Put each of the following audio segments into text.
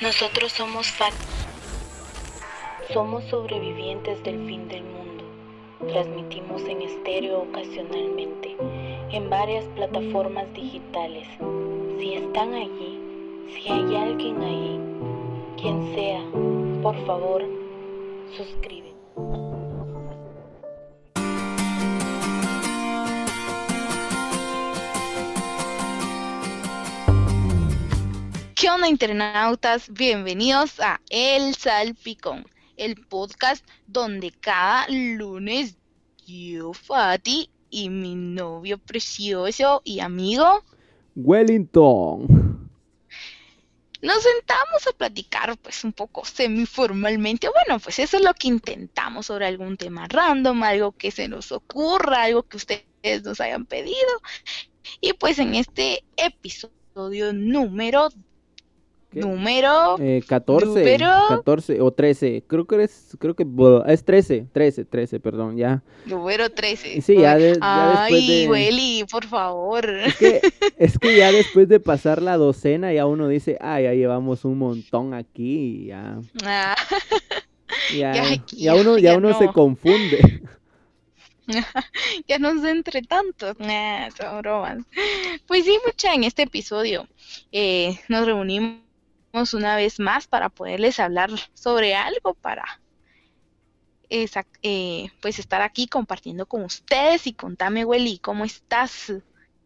Nosotros somos FAT. Somos sobrevivientes del fin del mundo. Transmitimos en estéreo ocasionalmente, en varias plataformas digitales. Si están allí, si hay alguien ahí, quien sea, por favor, suscríbete. Onda internautas? Bienvenidos a El Salpicón, el podcast donde cada lunes yo, Fati, y mi novio precioso y amigo Wellington. nos sentamos a platicar pues un poco semiformalmente. Bueno, pues eso es lo que intentamos sobre algún tema random, algo que se nos ocurra, algo que ustedes nos hayan pedido. Y pues en este episodio número ¿Qué? número Eh, 14, Número- 14 o 13. Creo que es, creo que es 13, 13, 13, perdón, ya. número 13. Sí, ya de- ya Ay, después de- Welly, por favor. Es que, es que ya después de pasar la docena, ya uno dice, ah, ya llevamos un montón aquí y ya, Ah, ya, Ya aquí, ya uno, ya uno se no. confunde. ya no sé entre tanto. Nah, son bromas. Pues sí, mucha, en este episodio eh, nos reunimos una vez más para poderles hablar sobre algo, para eh, pues estar aquí compartiendo con ustedes y contame, Welly, ¿cómo estás?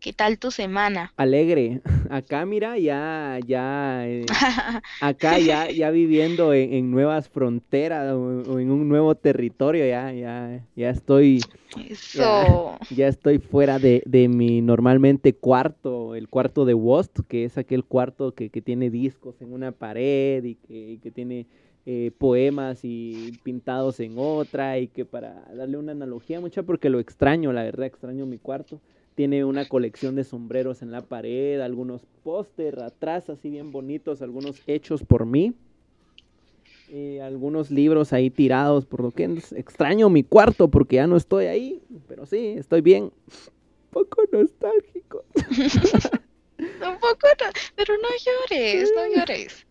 ¿Qué tal tu semana? Alegre. Acá, mira, ya, ya, eh, acá ya, ya viviendo en, en nuevas fronteras o, o en un nuevo territorio, ya, ya, ya estoy Eso. Ya estoy fuera de, de mi normalmente cuarto, el cuarto de Wost, que es aquel cuarto que, que tiene discos en una pared y que, y que tiene eh, poemas y pintados en otra y que para darle una analogía mucha porque lo extraño, la verdad extraño mi cuarto. Tiene una colección de sombreros en la pared, algunos póster atrás así bien bonitos, algunos hechos por mí. eh, algunos libros ahí tirados, por lo que es- extraño mi cuarto porque ya no estoy ahí, pero sí, estoy bien. Un poco nostálgico. Un poco, no- pero no llores, no llores.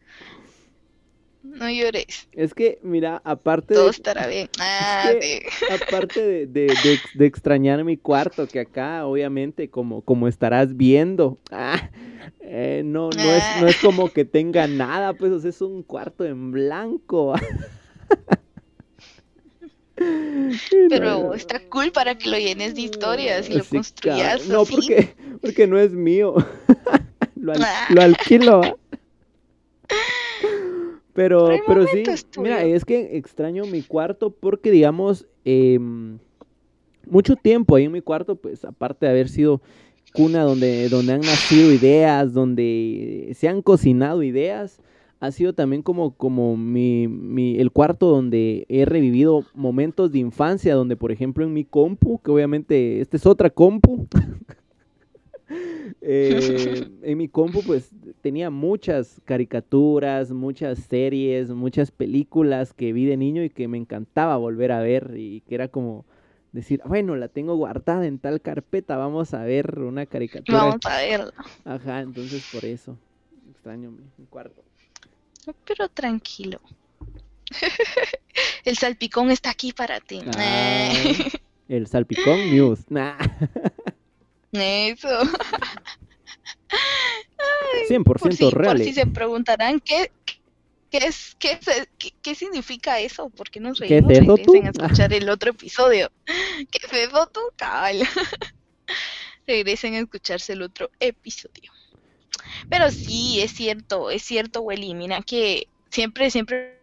No llores, Es que, mira, aparte todo de, estará bien. Ah, que- aparte de, de- de ex- de extrañar mi cuarto, que acá, obviamente, como, como estarás viendo, ah, eh, no, no, es, no es como que tenga nada, pues o sea, es un cuarto en blanco. Pero está cool para que lo llenes de historias y lo Sí, construyas. No, así. porque, porque no es mío. lo, al- Ah. lo alquilo. Pero, Pero sí, mira, es que extraño mi cuarto porque, digamos, em, mucho tiempo ahí en mi cuarto, pues aparte de haber sido cuna donde, donde han nacido ideas, donde se han cocinado ideas, ha sido también como, como mi, mi- el cuarto donde he revivido momentos de infancia, donde por ejemplo en mi compu, que obviamente esta es otra compu, eh, en mi compu pues tenía muchas caricaturas, muchas series, muchas películas que vi de niño y que me encantaba volver a ver y que era como decir, bueno, la tengo guardada en tal carpeta, vamos a ver una caricatura. Vamos a verlo. Ajá, entonces por eso extraño mi, mi cuarto. Pero tranquilo. El salpicón está aquí para ti. Ah, el salpicón news. Nah, Eso. 100% Por si, real. por si se preguntarán qué, qué es, qué, es- qué, qué significa eso, ¿por qué nos ¿Qué es reímos? tú? Regresen a escuchar el otro episodio. ¿Qué es eso tú, cabal? Regresen a escucharse el otro episodio. Pero sí, es cierto, es cierto, Welly. Mira que siempre, siempre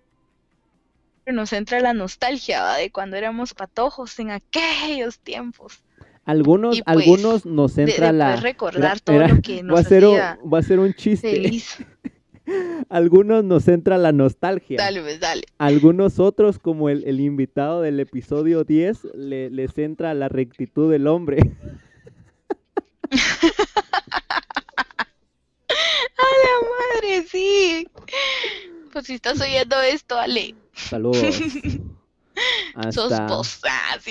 nos entra la nostalgia ¿va? de cuando éramos patojos en aquellos tiempos. Algunos, pues, algunos nos entra de la. recordar todo lo que va, a nos ser un, va a ser un chiste. feliz. Algunos nos entra la nostalgia. Dale, pues, dale. Algunos otros, como el, el invitado del episodio 10, le- les entra la rectitud del hombre. ¡A la madre, sí! Pues si estás oyendo esto, Ale, Saludos. Hasta,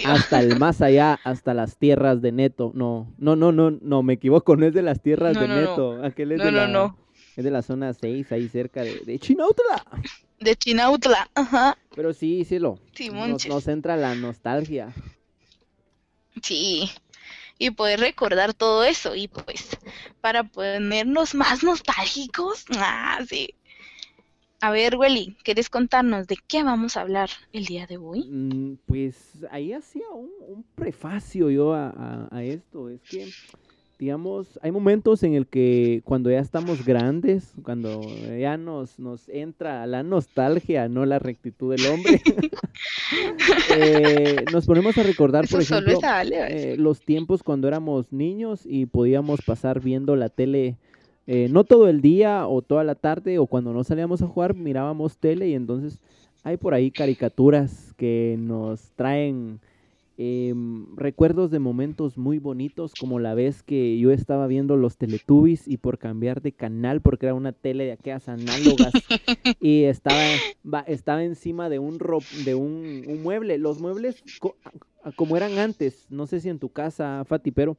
hasta el más allá, hasta las tierras de Neto. No, no, no, no, no, me equivoco, no es de las tierras No, de no, no. Neto. Aquel es No, de no, la- no. Es de la zona 6, ahí cerca de, de Chinautla. De Chinautla, ajá. Pero sí, sí lo. Sí, Nos, nos entra la nostalgia. Sí. Y poder recordar todo eso. Y pues, para ponernos más nostálgicos. Ah, sí. A ver, Welly, ¿quieres contarnos de qué vamos a hablar el día de hoy? Mm, Pues ahí hacía un, un prefacio yo a, a- a esto. Es que, digamos, hay momentos en el que cuando ya estamos grandes, cuando ya nos, nos entra la nostalgia, no la rectitud del hombre, eh, nos ponemos a recordar, Eso por ejemplo, eh, los tiempos cuando éramos niños y podíamos pasar viendo la tele, eh, no todo el día o toda la tarde o cuando no salíamos a jugar, mirábamos tele y entonces hay por ahí caricaturas que nos traen em, recuerdos de momentos muy bonitos, como la vez que yo estaba viendo los Teletubbies y por cambiar de canal, porque era una tele de aquellas análogas, y estaba, estaba encima de un, ro- de un, un mueble. Los muebles, co- como eran antes, no sé si en tu casa, Fati, pero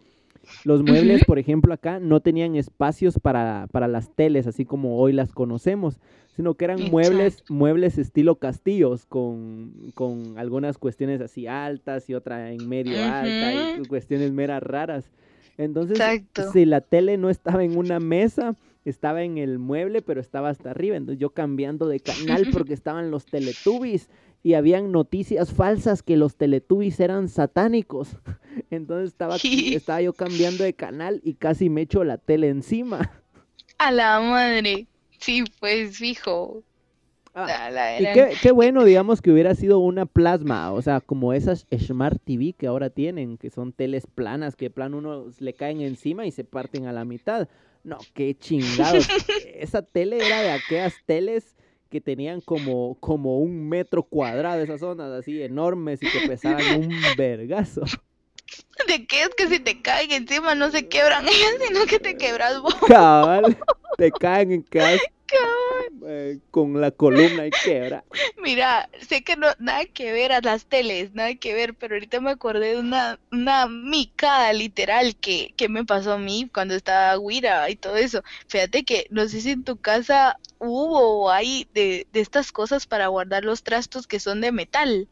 los muebles, por ejemplo, acá no tenían espacios para, para las teles, así como hoy las conocemos, sino que eran muebles, muebles estilo castillos, con, con algunas cuestiones así altas y otra en medio alta y cuestiones meras raras. Entonces, Exacto. si la tele no estaba en una mesa, estaba en el mueble, pero estaba hasta arriba. Entonces yo cambiando de canal porque estaban los Teletubbies y habían noticias falsas que los Teletubbies eran satánicos. Entonces estaba, estaba yo cambiando de canal y casi me echo la tele encima. A la madre. Sí, pues, fijo. Ah, la Y qué, qué bueno, digamos, que hubiera sido una plasma, o sea, como esas Smart TV que ahora tienen, que son teles planas, que de plano uno le caen encima y se parten a la mitad. No, qué chingados. Esa tele era de aquellas teles que tenían como, como un metro cuadrado, esas zonas así enormes y que pesaban un vergazo. ¿De qué es que si te caen encima no se quebran ellas, sino que te quebras vos? Cabal, te caen en quedas eh, con la columna y quebra. Mira, sé que no, nada que ver a las teles, nada que ver, pero ahorita me acordé de una, una micada literal que, que me pasó a mí cuando estaba guira y todo eso. Fíjate que no sé si en tu casa hubo o hay de, de estas cosas para guardar los trastos que son de metal,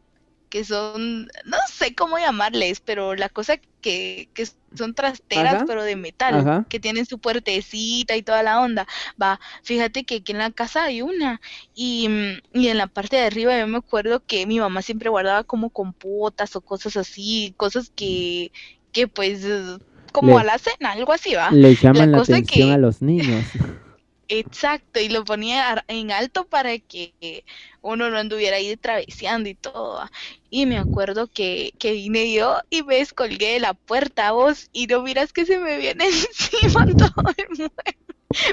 que son, no sé cómo llamarles, pero la cosa que, que son trasteras, Ajá, pero de metal, ajá. que tienen su puertecita y toda la onda. Va, fíjate que aquí en la casa hay una. Y, mm, y en la parte de arriba yo me acuerdo que mi mamá siempre guardaba como compotas o cosas así, cosas que, que pues como Le- a la cena, algo así va. Le llaman la, atención que- a los niños. Exacto, y lo ponía en alto para que uno no anduviera ahí traveseando y todo. va. Y me acuerdo que, que vine yo y me descolgué de la puerta vos y no miras que se me viene encima todo el mueble.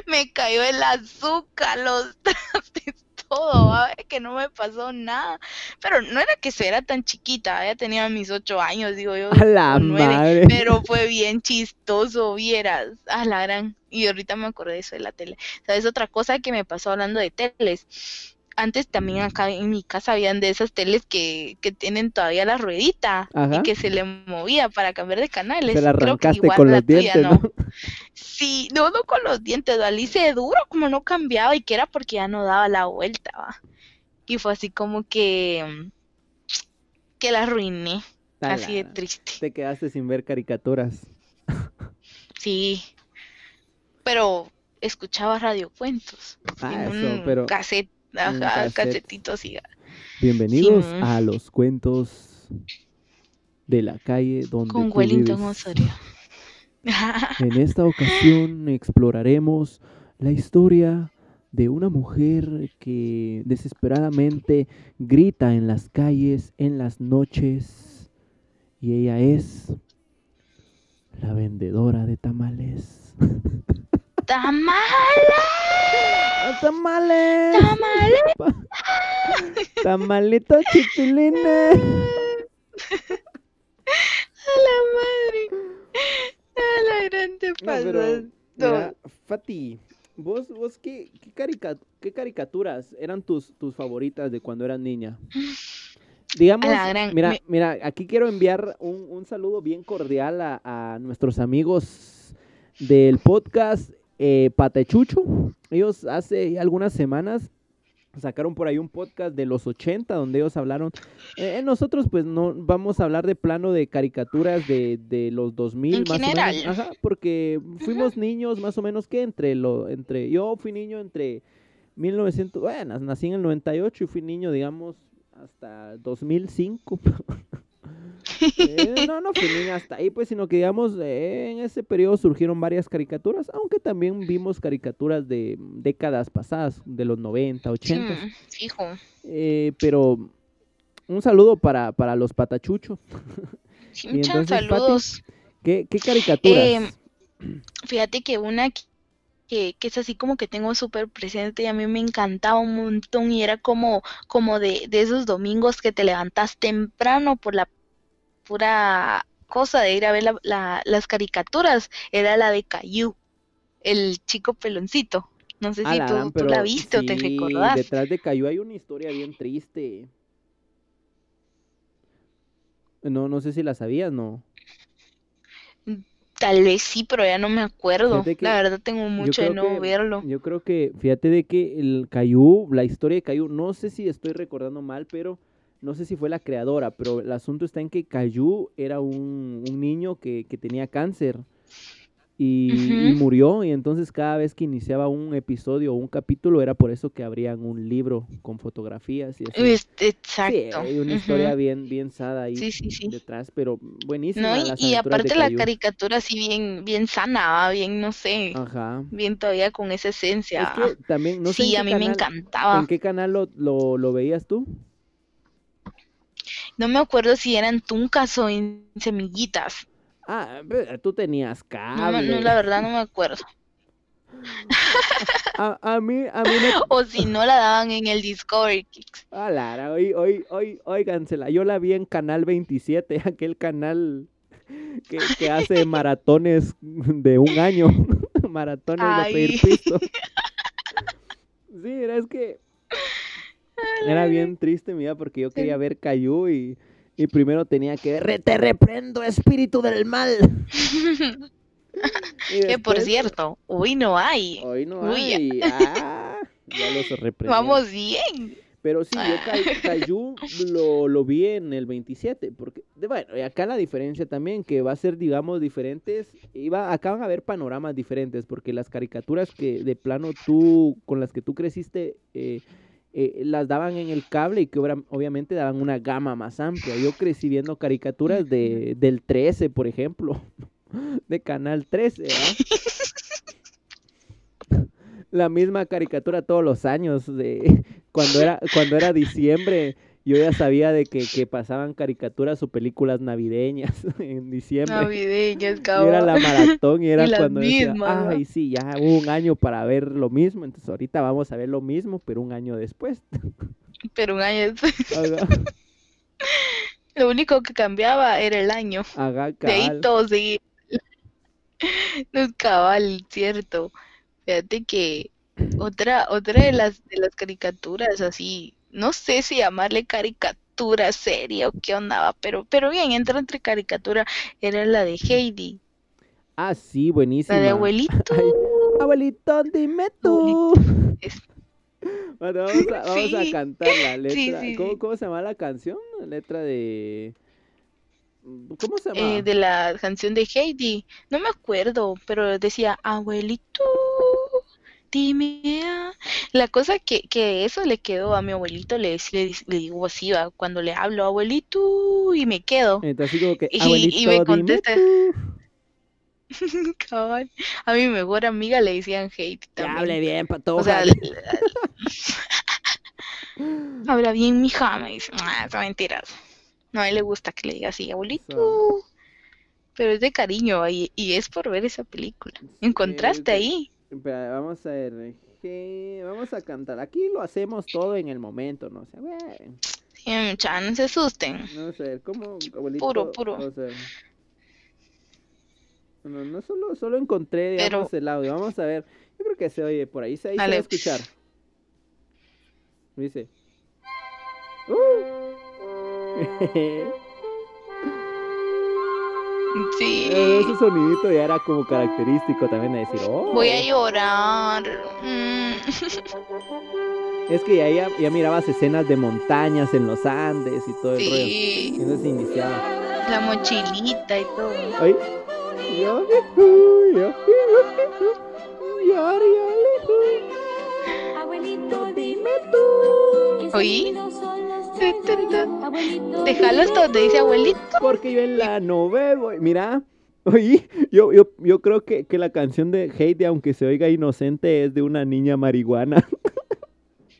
Me cayó el azúcar, los trastes, todo, va, que no me pasó nada. Pero no era que se era tan chiquita, ya tenía mis ocho años, digo yo. A la nueve, madre. Pero fue bien chistoso, vieras. A la gran. Y ahorita me acordé de eso de la tele. ¿Sabes? Otra cosa que me pasó hablando de teles. Antes también acá en mi casa habían de esas teles que, que tienen todavía la ruedita Ajá. y que se le movía para cambiar de canales. Se la Creo que arrancaste igual con la los tuya, dientes, ¿no? Sí, no, no con los dientes, lo hice duro, como no cambiaba y que era porque ya no daba la vuelta, va. Y fue así como que, mm, que la arruiné, así de triste. Te quedaste sin ver caricaturas. Sí, pero escuchaba radiocuentos Ah, en eso, un pero cassette, ajá, bienvenidos Sí. a los cuentos de la calle donde Con tú Wellington vives. Osorio. En esta ocasión exploraremos la historia de una mujer que desesperadamente grita en las calles en las noches y ella es la vendedora de tamales. ¡Tamales! ¡Ah, ¡Tamales! ¡Tamales! Pa- ¡Tamalito chipilina! ¡A la madre! ¡A la pasó! pero, No. Fati, ¿vos, vos qué, qué, carica- qué caricaturas eran tus, tus favoritas de cuando eras niña? Digamos, gran- mira, mira, aquí quiero enviar un, un saludo bien cordial a, a nuestros amigos del podcast eh, Patechucho. Ellos hace algunas semanas sacaron por ahí un podcast de los 80 donde ellos hablaron. Eh, nosotros pues no vamos a hablar de plano de caricaturas de, de los 2000 En más general. o menos. Ajá, porque fuimos niños más o menos que entre lo entre yo fui niño entre 1900, bueno, nací en el 98 y fui niño digamos hasta 2005. Eh, no, no niño hasta ahí, pues, sino que digamos, eh, en ese periodo surgieron varias caricaturas, aunque también vimos caricaturas de décadas pasadas, de los 90, 80. Mm, fijo. Eh, pero un saludo para, para los patachuchos. Sí, Y muchas entonces, Pati, saludos. ¿Qué, qué caricaturas? Em, Fíjate que una que, que, que es así como que tengo súper presente y a mí me encantaba un montón y era como, como de, de esos domingos que te levantas temprano por la pura cosa de ir a ver la- la- las caricaturas, era la de Caillou, el chico peloncito. No sé si tú, la viste o te sí, recordás. detrás de Cayo hay una historia bien triste. No, no sé si la sabías, ¿no? Tal vez sí, pero ya no me acuerdo. La verdad tengo mucho de no que- verlo. Yo creo que, fíjate de que el Caillou, la historia de Caillou, no sé si estoy recordando mal, pero no sé si fue la creadora, pero el asunto está en que Caillou era un, un niño que, que tenía cáncer y, murió, y entonces cada vez que iniciaba un episodio o un capítulo era por eso que abrían un libro con fotografías y Sí, exacto. hay una historia bien, bien sada ahí Sí, sí, sí. detrás, pero buenísima No, y, y aparte la caricatura así bien, bien sana, ¿va? bien, no sé, Ajá. bien todavía con esa Es esencia. que también, no sé Sí, a mí me encantaba. ¿En qué canal lo, lo, lo veías tú? No me acuerdo si eran tuncas o en semillitas. Ah, tú tenías No, me- no, cable. la verdad no me acuerdo. A, a mí, a mí me... O si no la daban en el Discovery Kids. Ah, Lara, hoy, hoy, hoy, óigansela, yo la vi en Canal 27, aquel canal que, que hace maratones de un año, maratones de pedir pisto. Sí, era es que era bien triste, mira, porque yo quería ver Caillou y, y primero tenía que ver, "Re- te reprendo, espíritu del mal. Que por cierto, hoy no hay. Hoy no Uy, hay. Ah, ya los reprendieron. Vamos bien. Pero sí, yo Kaiju lo, lo vi en el 27, porque, de- bueno, y acá la diferencia también, que va a ser, digamos, diferentes, iba, acá van a haber panoramas diferentes, porque las caricaturas que de plano tú, con las que tú creciste, eh, eh, las daban en el cable y que obviamente daban una gama más amplia. Yo crecí viendo caricaturas de, del 13, por ejemplo, de Canal 13, ¿verdad? la misma caricatura todos los años de cuando era cuando era diciembre yo ya sabía de que, que pasaban caricaturas o películas navideñas en diciembre Navideñas, y era la cabrón. maratón y era Y cuando decía ay sí ya hubo un año para ver lo mismo entonces ahorita vamos a ver lo mismo pero un año después Pero un año después, lo único que cambiaba era el año. De ahí cabal. No es cabal, cierto. Fíjate que otra, otra de las de las caricaturas así, no sé si llamarle caricatura seria o qué onda, pero, pero bien, entra entre caricatura, era la de Heidi, ah sí buenísima la de abuelito. Ay, abuelito dime tú Es- Bueno, vamos a, vamos a Sí, cantar la letra. sí, sí, ¿Cómo, cómo se llama la canción? La letra de... ¿Cómo se llama? eh, de la canción de Heidi, no me acuerdo, pero decía, abuelito, ah". La cosa que, que eso le quedó a mi abuelito, le, le, le digo así, va, cuando le hablo, abuelito, y me quedo. Entonces así como que, Y- me contesta. Cabal. A mi mejor amiga le decían Que también. hable bien, patoja. O sea, habla bien, mija, me dice, ah, son mentiras. No, a él le gusta que le diga así, abuelito. Pero es de cariño y, y es por ver esa película. ¿Encontraste Eh, ahí? Espera, vamos a ver. Vamos a cantar. Aquí lo hacemos todo en el momento, ¿no? O sea, bueno, Sí, mucha, no se asusten. a ver, ¿cómo, abuelito? Puro, puro. Ver. No, no solo, solo encontré, digamos, Pero- el audio. Vamos a ver. Yo creo que se oye por ahí. Se, ahí se va a escuchar. Dice. ¡Uh! Sí. Eh, ese sonidito ya era como característico también de decir, oh. Voy a llorar. Mm. Es que ya, ya, ya mirabas escenas de montañas en los Andes y todo el rollo. Y Sí. entonces iniciaba. La mochilita y todo. Ay. Yo, yo, yo, yo, Abuelito, dime tú. ¿qué ¿Oí? Sonidos son los Tu, que tu, tu. oigo? Abuelito, Déjalo hasta donde dice abuelito. Porque yo en la nube voy. Mira, oye, yo, yo, yo creo que, que la canción de Heidi, aunque se oiga inocente, es de una niña marihuana.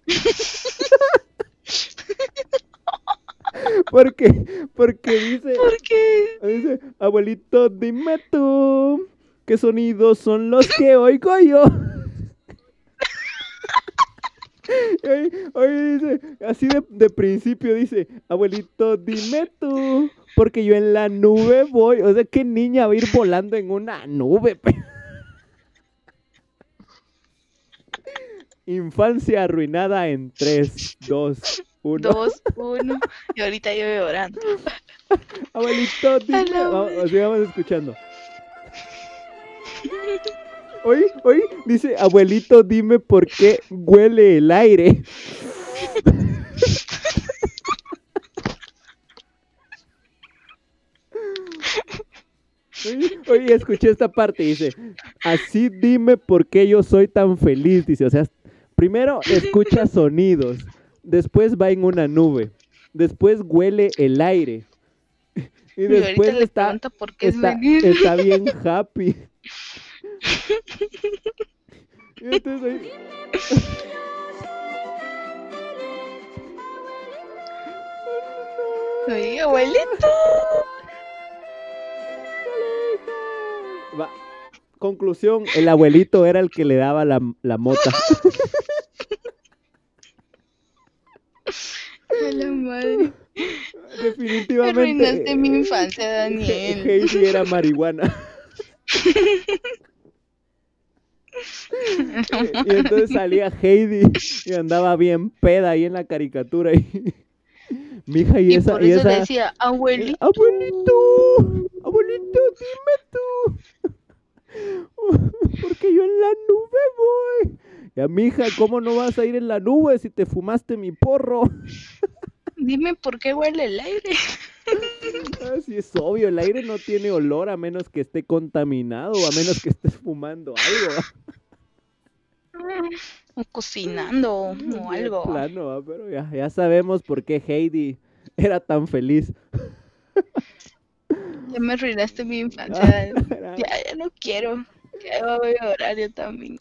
porque, porque dice, ¿Por qué? dice, abuelito, dime tú, ¿qué sonidos son los que oigo yo? Oye, dice, así de, de principio dice, abuelito, dime tú, porque yo en la nube voy. O sea, ¿qué niña va a ir volando en una nube? Infancia arruinada en 3, 2, 1. Dos, uno. Y ahorita yo llorando. Abuelito, dime. Vamos, sigamos escuchando. Oye, oye, dice, abuelito, dime por qué huele el aire. Oye, oye, escuché esta parte, dice, así dime por qué yo soy tan feliz, dice, o sea, primero escucha sonidos, después va en una nube, después huele el aire, y Y después le está, es está, feliz. está bien happy. Y entonces ahí- Oye, abuelito. Va. Conclusión, el abuelito era el que le daba la, la mota. A la madre. Definitivamente. Arruinaste mi eh, infancia, Daniel. Heidi era marihuana. y entonces salía Heidi y andaba bien peda ahí en la caricatura. Y... Mija, y Y esa. por y esa... decía, abuelito. Abuelito, abuelito, dime tú. Porque yo en la nube voy. Ya, mija, ¿cómo no vas a ir en la nube si te fumaste mi porro? Dime por qué huele el aire. Así es obvio, el aire no tiene olor a menos que esté contaminado o a menos que estés fumando algo. O cocinando o algo. plano, ¿va? pero ya, ya sabemos por qué Heidi era tan feliz. Ya me arruinaste mi infancia. Era- Ya, ya no quiero. Ya voy a llorar yo también.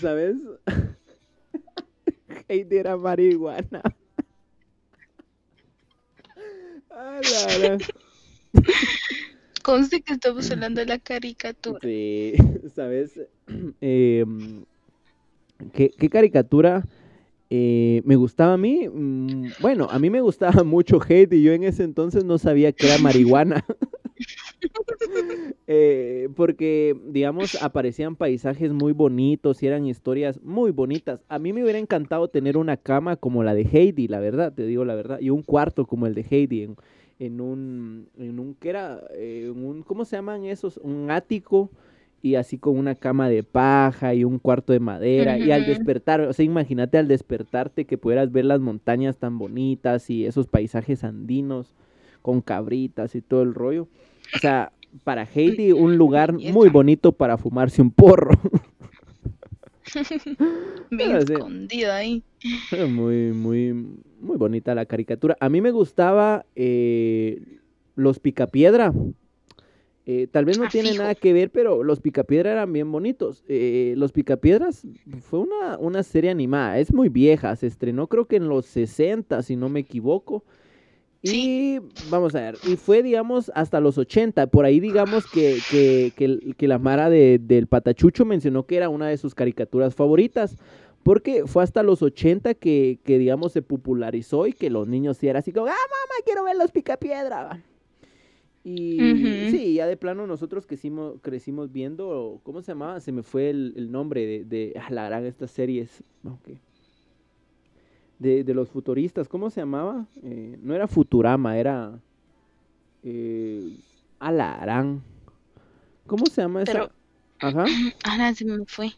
¿Sabes? Heidi era marihuana. Conste que estamos hablando de la caricatura. Sí, ¿sabes? Em, ¿qué, qué caricatura eh, me gustaba a mí? Mm, bueno, a mí me gustaba mucho Heidi. Yo en ese entonces no sabía que era marihuana. Eh, porque, digamos, aparecían paisajes muy bonitos y eran historias muy bonitas. A mí me hubiera encantado tener una cama como la de Heidi, la verdad, te digo la verdad, y un cuarto como el de Heidi en, en un, en un, ¿qué era? Eh, en un, ¿cómo se llaman esos? Un ático y así con una cama de paja y un cuarto de madera. Y al despertar, o sea, imagínate al despertarte que pudieras ver las montañas tan bonitas y esos paisajes andinos con cabritas y todo el rollo. O sea, para Heidi un lugar muy bonito para fumarse un porro. Bien Pero escondido ahí. muy, muy, muy bonita la caricatura. A mí me gustaba eh, los Picapiedra. Eh, tal vez no Ah, tiene fijo. nada que ver, pero los Picapiedra eran bien bonitos. Eh, los Picapiedras fue una, una serie animada, es muy vieja, se estrenó creo que en los 60, si no me equivoco. Y vamos a ver, y fue, digamos, hasta los 80. Por ahí, digamos, que, que, que, que la Mara de- del Patachucho mencionó que era una de sus caricaturas favoritas. Porque fue hasta los 80 que, que, digamos, se popularizó y que los niños sí era así como, ah, mamá, quiero ver los picapiedra. va". Y sí, ya de plano nosotros crecimos, crecimos viendo, ¿cómo se llamaba? Se me fue el, el nombre de, de ah, la gran estas series. ok. De, de los futuristas, ¿cómo se llamaba? Eh, no era Futurama, era... eh, Alarán. ¿Cómo se llama esa? Ajá. Ahora se me fue.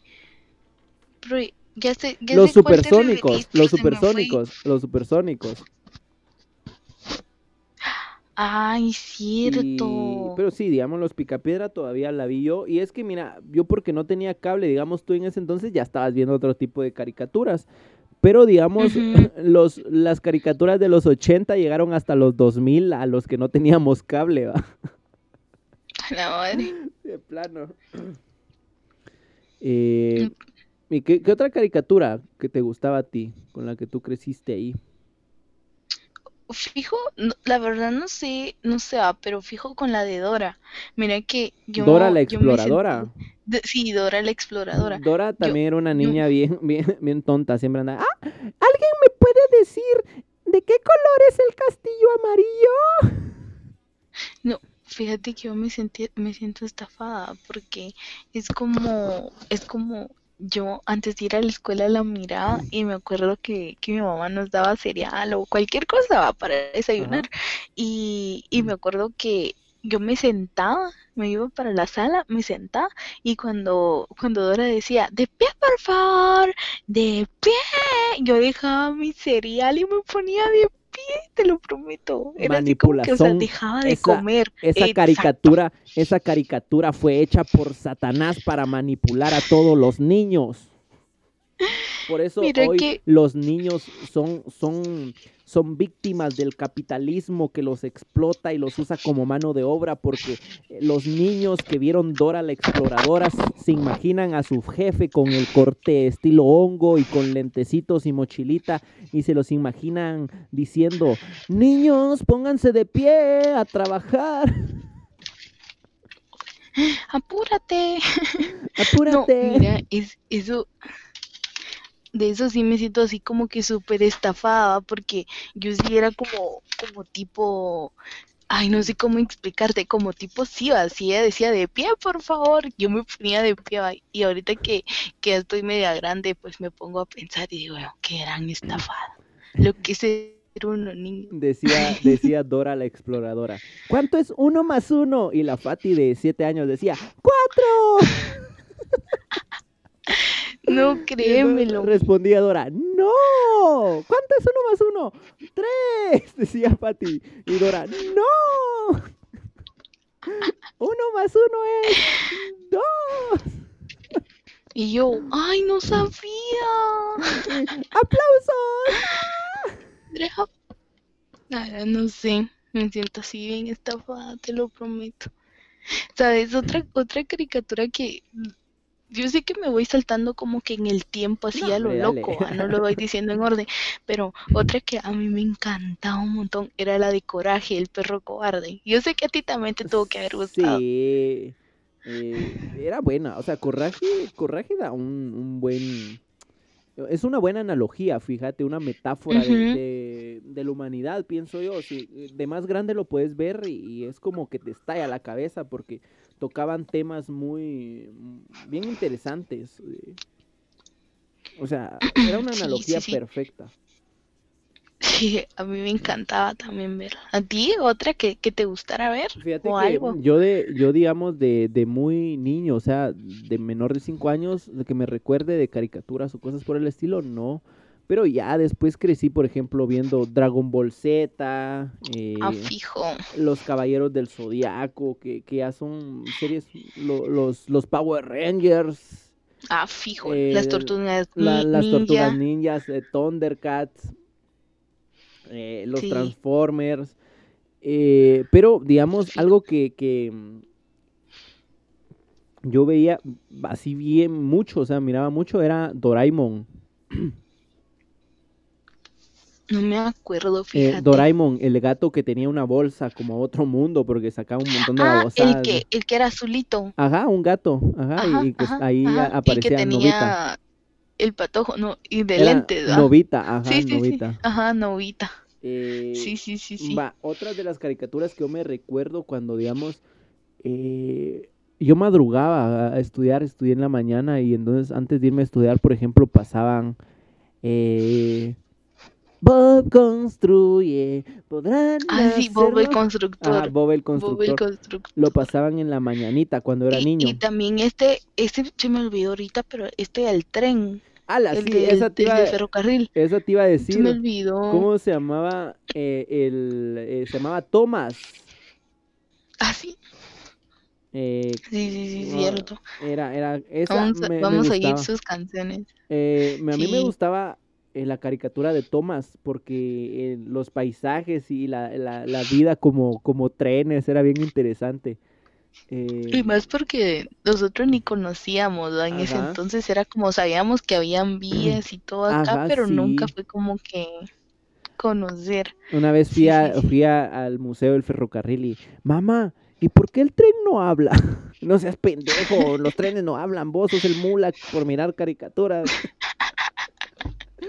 Pero ya sé, ya Los sé supersónicos, los supersónicos, los supersónicos. Ay, Y- cierto. Pero sí, digamos, los Picapiedra todavía la vi yo. Y es que, mira, yo porque no tenía cable, digamos, tú en ese entonces ya estabas viendo otro tipo de caricaturas. Pero, digamos, los, las caricaturas de los 80 llegaron hasta los 2000 a los que no teníamos cable, ¿va? La madre. De plano. Eh, ¿Y qué, qué otra caricatura que te gustaba a ti, con la que tú creciste ahí? Fijo, no- la verdad no sé, no sé, ah, pero fijo con la de Dora. Mira que yo, Dora la yo me exploradora. sentí- de- sí, Dora la exploradora. Dora también era una yo- niña bien, bien, bien tonta, siempre andaba. ¡Ah! ¿Alguien me puede decir de qué color es el castillo amarillo? No, fíjate que yo me sentí, me siento estafada porque es como, es como yo antes de ir a la escuela la miraba y me acuerdo que, que mi mamá nos daba cereal o cualquier cosa para desayunar y, y me acuerdo que yo me sentaba, me iba para la sala, me sentaba y cuando, cuando Dora decía, de pie por favor, de pie, yo dejaba mi cereal y me ponía de pie, te lo prometo. Era así como que, o sea, Manipulación, dejaba de esa- comer. Esa Exacto. caricatura, esa caricatura fue hecha por Satanás para manipular a todos los niños. Por eso Mira hoy que- los niños son, son, son víctimas del capitalismo que los explota y los usa como mano de obra porque eh, los niños que vieron Dora la exploradora se imaginan a su jefe con el corte estilo hongo y con lentecitos y mochilita y se los imaginan diciendo, niños, pónganse de pie a trabajar, Apúrate. No, apúrate. mira, es, eso, de eso sí me siento así como que súper estafada, porque yo sí era como, como tipo, ay, no sé cómo explicarte, como tipo sí, así ella decía de pie, por favor, yo me ponía de pie, y ahorita que, que ya estoy media grande, pues me pongo a pensar y digo, "Bueno, qué gran estafada, lo que es ser uno niño. Decía, decía Dora la exploradora. ¿Cuánto es uno más uno? Y la Fati de siete años decía, ¡cuatro! No, créemelo. Respondía Dora, ¡no! ¿Cuánto es uno más uno? ¡Tres! Decía Fati. Y Dora, ¡no! Uno más uno es dos. Y yo, ay, no sabía. ¡Aplausos! Ahora no sé, me siento así bien estafada, te lo prometo. ¿Sabes? Otra, otra caricatura que yo sé que me voy saltando como que en el tiempo así No, a lo loco, ah, no lo voy diciendo en orden, pero otra que a mí me encantaba un montón era la de Coraje, el perro cobarde. Yo sé que a ti también te tuvo que haber gustado. Sí. eh, era buena. O sea, Coraje, Coraje da un, un buen. Es una buena analogía, fíjate, una metáfora de la humanidad, pienso yo. Si, de más grande lo puedes ver y, y es como que te estalla la cabeza porque tocaban temas muy. mm, bien interesantes. eh. O sea, era una Sí, sí, analogía sí. perfecta. Sí, a mí me encantaba también verla. ¿A ti otra que, que te gustara ver? Fíjate o que algo. yo de, yo digamos de, de muy niño, o sea, de menor de 5 años, de que me recuerde de caricaturas o cosas por el estilo, no. Pero ya después crecí, por ejemplo, viendo Dragon Ball Z, eh, Ah, fijo. Los Caballeros del Zodiaco, que, que ya son series, lo- los, los Power Rangers, Ah, fijo. eh, Las tortugas la- las Tortugas ninja. Ninjas, eh, Thundercats, eh, los Sí. Transformers. eh, pero, digamos, algo que, que yo veía así bien mucho, o sea, miraba mucho, era Doraemon. No me acuerdo, Eh, fíjate. Doraemon, el gato que tenía una bolsa como otro mundo porque sacaba un montón de Ah, el que, el que era azulito. Ajá, un gato, ajá, Ajá, y, que ajá, ahí ajá, aparecía y que Novita. tenía el patojo, no, y de Era lentes, ¿va? Novita, ajá, Sí, sí, sí. Ajá, Novita. Eh, Sí, sí, sí, sí. Va, otras de las caricaturas que yo me recuerdo cuando, digamos, eh, yo madrugaba a estudiar, estudié en la mañana y entonces antes de irme a estudiar, por ejemplo, pasaban eh, Bob construye, podrán Ah, sí, Bob el constructor. Ajá, Bob el Bob el constructor. constructor. Lo pasaban en la mañanita cuando era Y, niño. y también este, este se me olvidó ahorita, pero este del tren, Ala, el, sí, de- esa el te iba, de ferrocarril. esa te iba a Se decir. me olvidó. ¿Cómo se llamaba? eh, el, eh, se llamaba Thomas. Ah, sí, Eh, sí, sí, sí, no, cierto. era, era, esa Vamos, a- me, me vamos a seguir gustaba. sus canciones. Eh, me- a mí me Sí. gustaba eh, la caricatura de Thomas porque eh, los paisajes y la, la, la vida como, como trenes era bien interesante. Eh, Y más porque nosotros ni conocíamos. En ese entonces era como sabíamos que habían vías y todo acá, Ajá, pero nunca fue como que conocer. Una vez fui, a- fui a- al Museo del Ferrocarril y, mamá, ¿y por qué el tren no habla? No seas pendejo, los trenes no hablan, vos sos el mula por mirar caricaturas.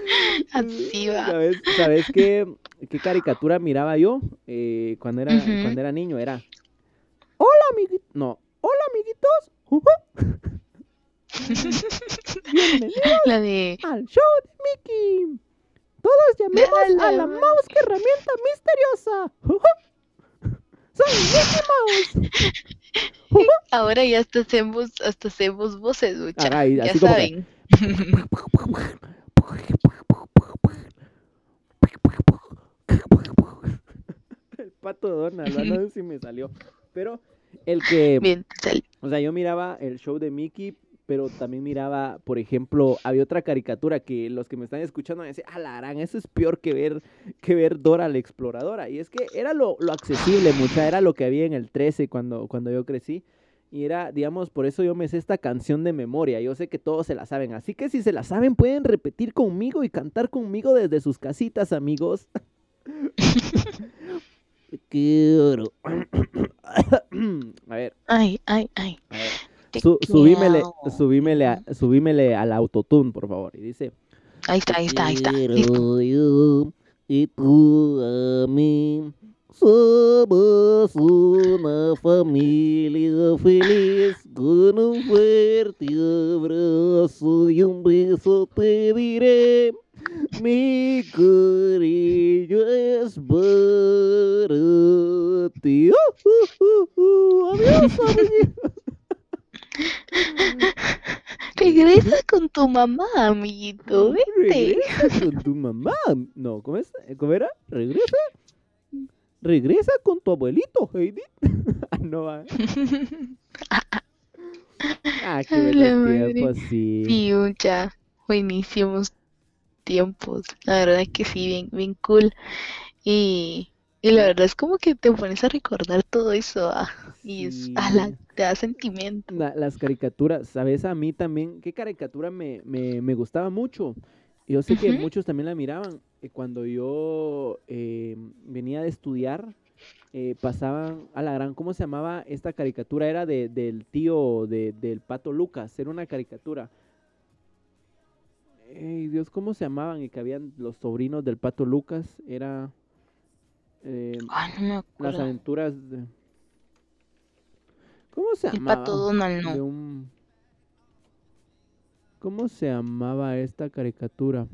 Así va. ¿Sabes, sabes qué, qué caricatura miraba yo eh, cuando, era, Ujú. cuando era niño? Era, hola amiguitos, no, hola amiguitos, ujú, bienvenidos La de al show de Mickey. Todos llamemos a la mouse que herramienta misteriosa. Soy Mickey Mouse. Ahora ya hasta hacemos, hasta hacemos voces, mucha. Ajá, y ya así como que- saben. El pato Donald, ¿va? no sé si me salió. Pero el que, Bien, o sea, yo miraba el show de Mickey, pero también miraba, por ejemplo, había otra caricatura que los que me están escuchando me decían, ah, la gran, eso es peor que ver, que ver Dora la exploradora. Y es que era lo, lo accesible, mucha, era lo que había en el 13 cuando, cuando yo crecí. Y era, digamos, por eso yo me sé esta canción de memoria. Yo sé que todos se la saben. Así que si se la saben, pueden repetir conmigo y cantar conmigo desde sus casitas, amigos. Quiero. A ver, Ay, ay, ay. a ver. Te Su- subímele, subímele, a- subímele al autotune, por favor. Y dice. Ahí está, ahí está, ahí está. Yo y tú a mí. Somos una familia feliz con un fuerte abrazo y un beso te diré. Mi cariño es para ti. Uh, uh, uh, uh. Adiós. Regresa con tu mamá, amiguito. Vete. Regresa con tu mamá. No, ¿cómo, es? ¿Cómo era? Regresa. Regresa con tu abuelito, Heidi. Ah, no va. Ah, qué buenos tiempos, sí. Sí, mucha. Buenísimos tiempos. La verdad es que sí, bien, bien cool. Y, y la verdad es como que te pones a recordar todo eso. ah, Y es, Sí. ala, te da sentimiento. La- las caricaturas, ¿sabes? A mí también, ¿qué caricatura me, me, me gustaba mucho? Yo sé que Ujú. muchos también la miraban. eh, Cuando yo eh, venía de estudiar, eh, pasaban a la gran, ¿cómo se llamaba esta caricatura? Era de, del tío de, del Pato Lucas, era una caricatura. Ey, Dios, ¿cómo se llamaban? Y que habían los sobrinos del Pato Lucas, era eh, Ay, no me las acuerdo. aventuras de... ¿Cómo se El llamaba? pato Donald de un... ¿Cómo se llamaba esta caricatura?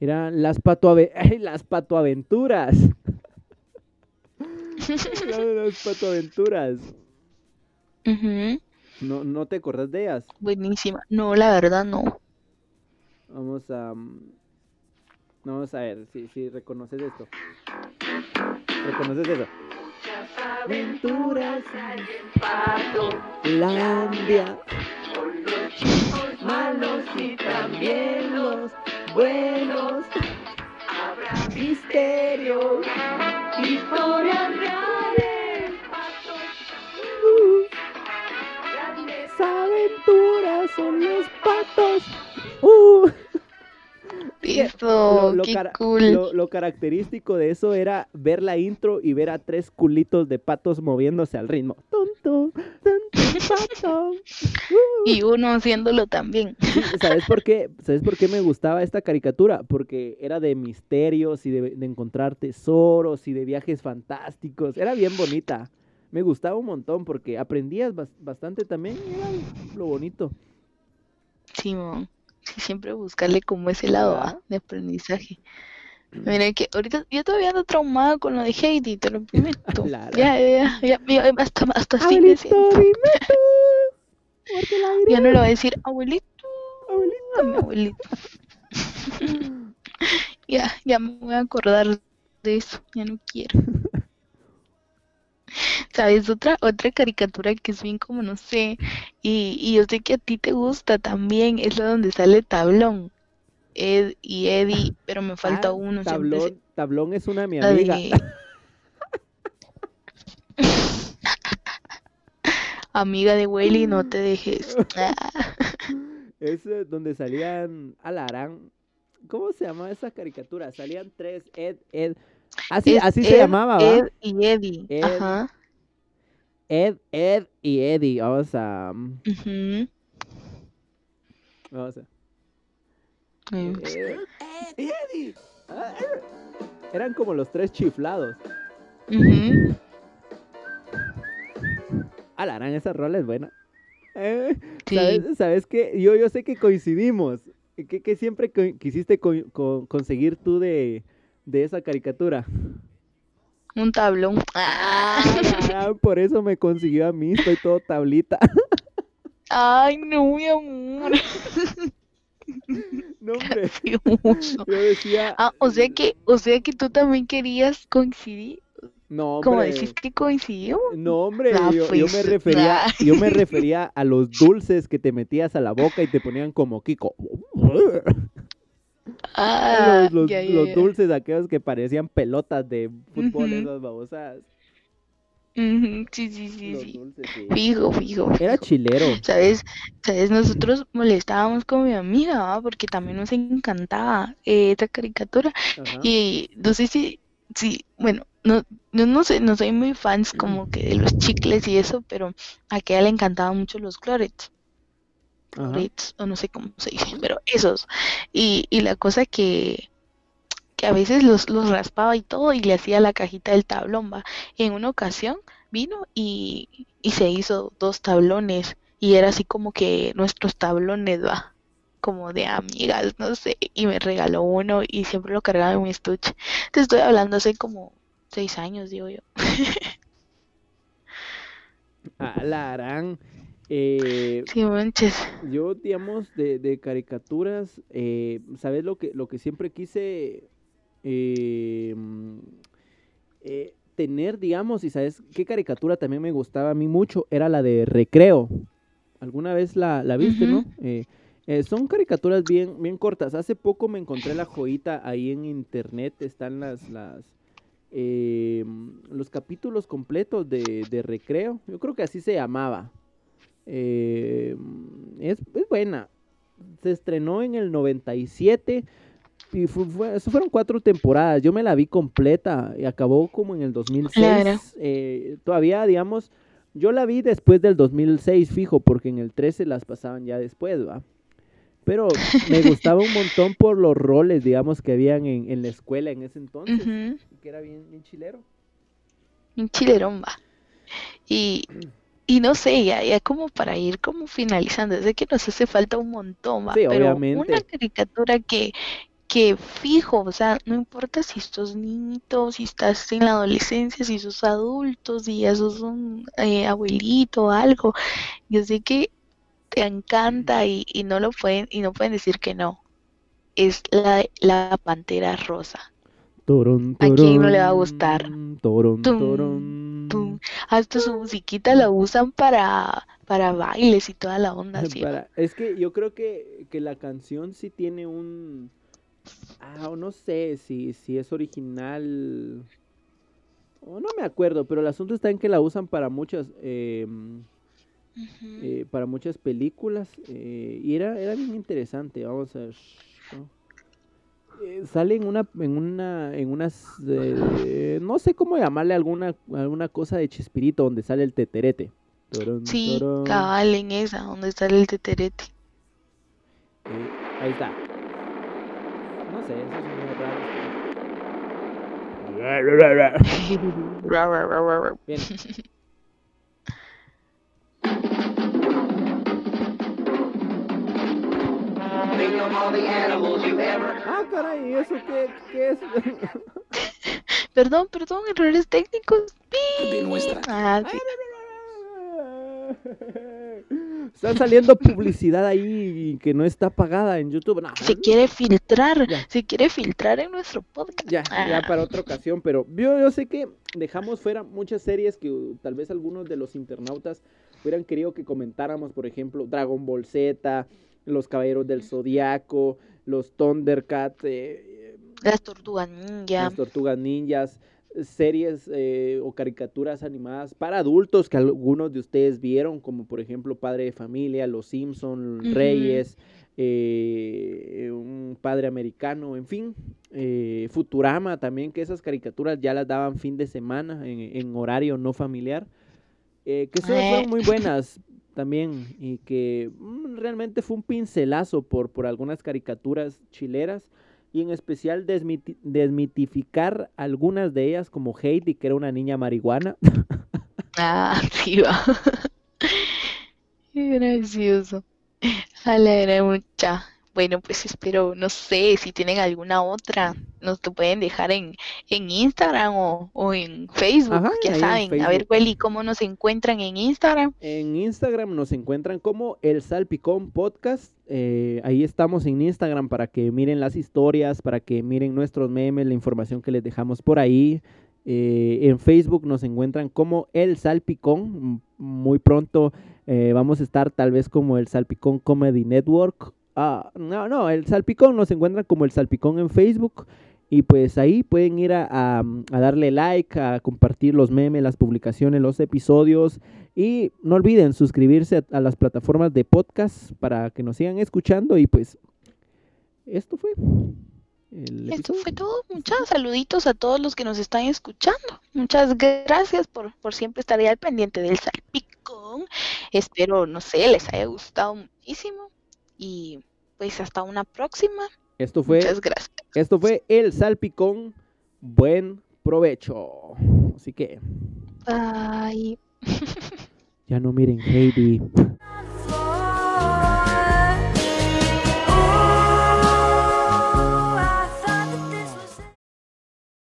Eran las. ¡Ay, las patoaventuras! Las patoaventuras. Ujú, ¿No, ¿No te acordás de ellas? Buenísima. No, la verdad no. Vamos a... mm, Vamos a ver si, si reconoces esto. ¿Reconoces eso? Aventuras Landia. Malos y también los buenos. Habrá misterios. Historias reales. Lo, qué cara- cool. lo- lo característico de eso era ver la intro y ver a tres culitos de patos moviéndose al ritmo. Tonto, tonto, pato. Uh. Y uno haciéndolo también. Sí, ¿Sabes por qué? ¿Sabes por qué me gustaba esta caricatura? Porque era de misterios y de, de encontrar tesoros y de viajes fantásticos. Era bien bonita. Me gustaba un montón porque aprendías bas- bastante también. y Era lo bonito. Simón. Sí, siempre buscarle como ese lado. ¿ah? de aprendizaje. Mira que ahorita yo todavía ando traumada con lo de Heidi, te lo prometo. La- Ya, ya, ya, ya, hasta, hasta así me siento. dime tú. Ya no le voy a decir abuelito, abuelito. a mi abuelito. Ya, ya me voy a acordar de eso, ya no quiero. ¿Sabes? Otra, otra caricatura que es bien como, no sé, y, y yo sé que a ti te gusta también, es la donde sale Tablón, Ed y Eddie, pero me falta Ah, uno, siempre Tablón, es una mi la amiga. de- Amiga de Welly, no te dejes. Es eh, donde salían Alarán. ¿Cómo se llamaba esa caricatura? Salían tres, Ed, Ed. Así, es así se Ed, llamaba, ¿va? Ed y Eddie. Ed. Ajá. Ed, Ed y Eddie. Vamos a. ujú. Vamos a. Mm. Ed y Eddie. Ah, Eran como los tres chiflados. Ujú. Alarán, esa rola es buena. Eh, Sí. ¿Sabes, ¿Sabes qué? Yo, yo sé que coincidimos. ¿Qué, qué siempre co- quisiste co- co- conseguir tú de, de esa caricatura? Un tablón. Ah, por eso me consiguió a mí. Estoy todo tablita. Ay, no, mi amor. No, hombre. Yo decía. Ah, o sea que, o sea que tú también querías coincidir. No, hombre. decís que coincidimos. No, hombre, Ah, yo, yo me pues, refería, yo me refería a los dulces que te metías a la boca y te ponían como Kiko. Ah, los los- dulces aquellos que parecían pelotas de fútbol, esas babosadas. Sí, sí, sí, Los sí. dulces, sí. Fijo, fijo. Era chilero. ¿Sabes? ¿Sabes? Nosotros molestábamos con mi amiga. Porque también nos encantaba eh, esta caricatura. Ajá. Y no sé si, si, bueno, no, no, no sé, no soy muy fans como que de los chicles y eso, pero a ella le encantaban mucho los clorets, O no sé cómo se dice, pero esos. Y, y la cosa que, que a veces los, los raspaba y todo y le hacía la cajita del tablón, va. En una ocasión vino y, y se hizo dos tablones y era así como que nuestros tablones, va. Como de amigas, no sé, y me regaló uno y siempre lo cargaba en mi estuche. Te estoy hablando hace como seis años, digo yo. Alarán. Eh, Sí, manches. yo, digamos, de, de caricaturas, eh, ¿sabes lo que, lo que siempre quise eh, eh, tener, digamos, y sabes qué caricatura también me gustaba a mí mucho? Era la de Recreo. ¿Alguna vez la, la viste, Ujú. no? Eh, eh, son caricaturas bien, bien cortas. Hace poco me encontré la joyita ahí en internet, están las, las, eh, los capítulos completos de, de Recreo. Yo creo que así se llamaba. Eh, es, es buena. Se estrenó en el 97 y fu- fue- eso fueron cuatro temporadas. Yo me la vi completa y acabó como en el 2006. Claro. Eh, todavía, digamos, yo la vi después del 2006, fijo, porque en el 13 las pasaban ya después, ¿va? Pero me gustaba un montón por los roles, digamos, que habían en, en la escuela en ese entonces, que era bien, bien chilero. Un chilerón va. Y, y no sé, ya, ya como para ir como finalizando, sé que nos hace falta un montón, Sí, pero obviamente. una caricatura que, que fijo, o sea, no importa si sos niñito, si estás en la adolescencia, si sos adulto, si ya sos un eh, abuelito o algo, yo sé que te encanta y, y no lo pueden, y no pueden decir que no. Es la, la Pantera Rosa. ¿A quién no le va a gustar? Tum, tum. Hasta su musiquita la usan para, para bailes y toda la onda. Para- es que yo creo que, que la canción sí tiene un... Ah, o no sé si, si es original... O no me acuerdo, pero el asunto está en que la usan para muchas... eh, Ujú. eh, para muchas películas eh, y era, era bien interesante, vamos a ver. Eh, sale en una, en una, en unas, eh, no sé cómo llamarle alguna, alguna cosa de Chespirito donde sale el teterete. Torón, Sí, torón. cabal en esa, donde sale el teterete. Eh, ahí está. No sé, eso es muy raro. Bien. Ah, caray, ¿eso qué, qué es? Perdón, perdón, errores técnicos. Ah, sí. Están saliendo publicidad ahí que no está pagada en YouTube. No, Se quiere filtrar, Ya. se quiere filtrar en nuestro podcast. Ya, ya Ah, para otra ocasión, pero yo, yo sé que dejamos fuera muchas series que uh, tal vez algunos de los internautas hubieran querido que comentáramos, por ejemplo, Dragon Ball Z, Los Caballeros del Zodiaco, los Thundercats, eh, Las tortugas ninja. las Tortugas Ninjas, series eh, o caricaturas animadas para adultos que algunos de ustedes vieron, como por ejemplo Padre de Familia, Los Simpson. Reyes, eh, un padre americano, en fin, eh, Futurama también, que esas caricaturas ya las daban fin de semana en, en horario no familiar, eh, que son, Eh. fueron muy buenas también y que mm, realmente fue un pincelazo por, por algunas caricaturas chileras y en especial desmiti- desmitificar algunas de ellas como Heidi, que era una niña marihuana. Ah, sí gracioso. A la era mucha. Bueno, pues espero, no sé, si tienen alguna otra, nos lo pueden dejar en, en Instagram o, o en Facebook, Ajá, ya saben. A ver. Welly, ¿cómo nos encuentran en Instagram? En Instagram nos encuentran como El Salpicón Podcast. eh, ahí estamos en Instagram para que miren las historias, para que miren nuestros memes, la información que les dejamos por ahí. Eh, en Facebook nos encuentran como El Salpicón. Muy pronto eh, vamos a estar tal vez como El Salpicón Comedy Network. Ah, no, no, El Salpicón nos encuentran como El Salpicón en Facebook. Y pues ahí pueden ir a, a- a darle like, a compartir los memes, las publicaciones, los episodios. Y no olviden suscribirse a, a las plataformas de podcast para que nos sigan escuchando. Y pues, esto fue. el Esto fue todo. Muchas saluditos a todos los que nos están escuchando. Muchas gracias por, por siempre estar ahí al pendiente del salpicón. Espero, no sé, les haya gustado muchísimo. Y pues hasta una próxima. Esto fue, Muchas gracias. esto fue el salpicón. Buen provecho. Así que Bye. ya no miren Heidi.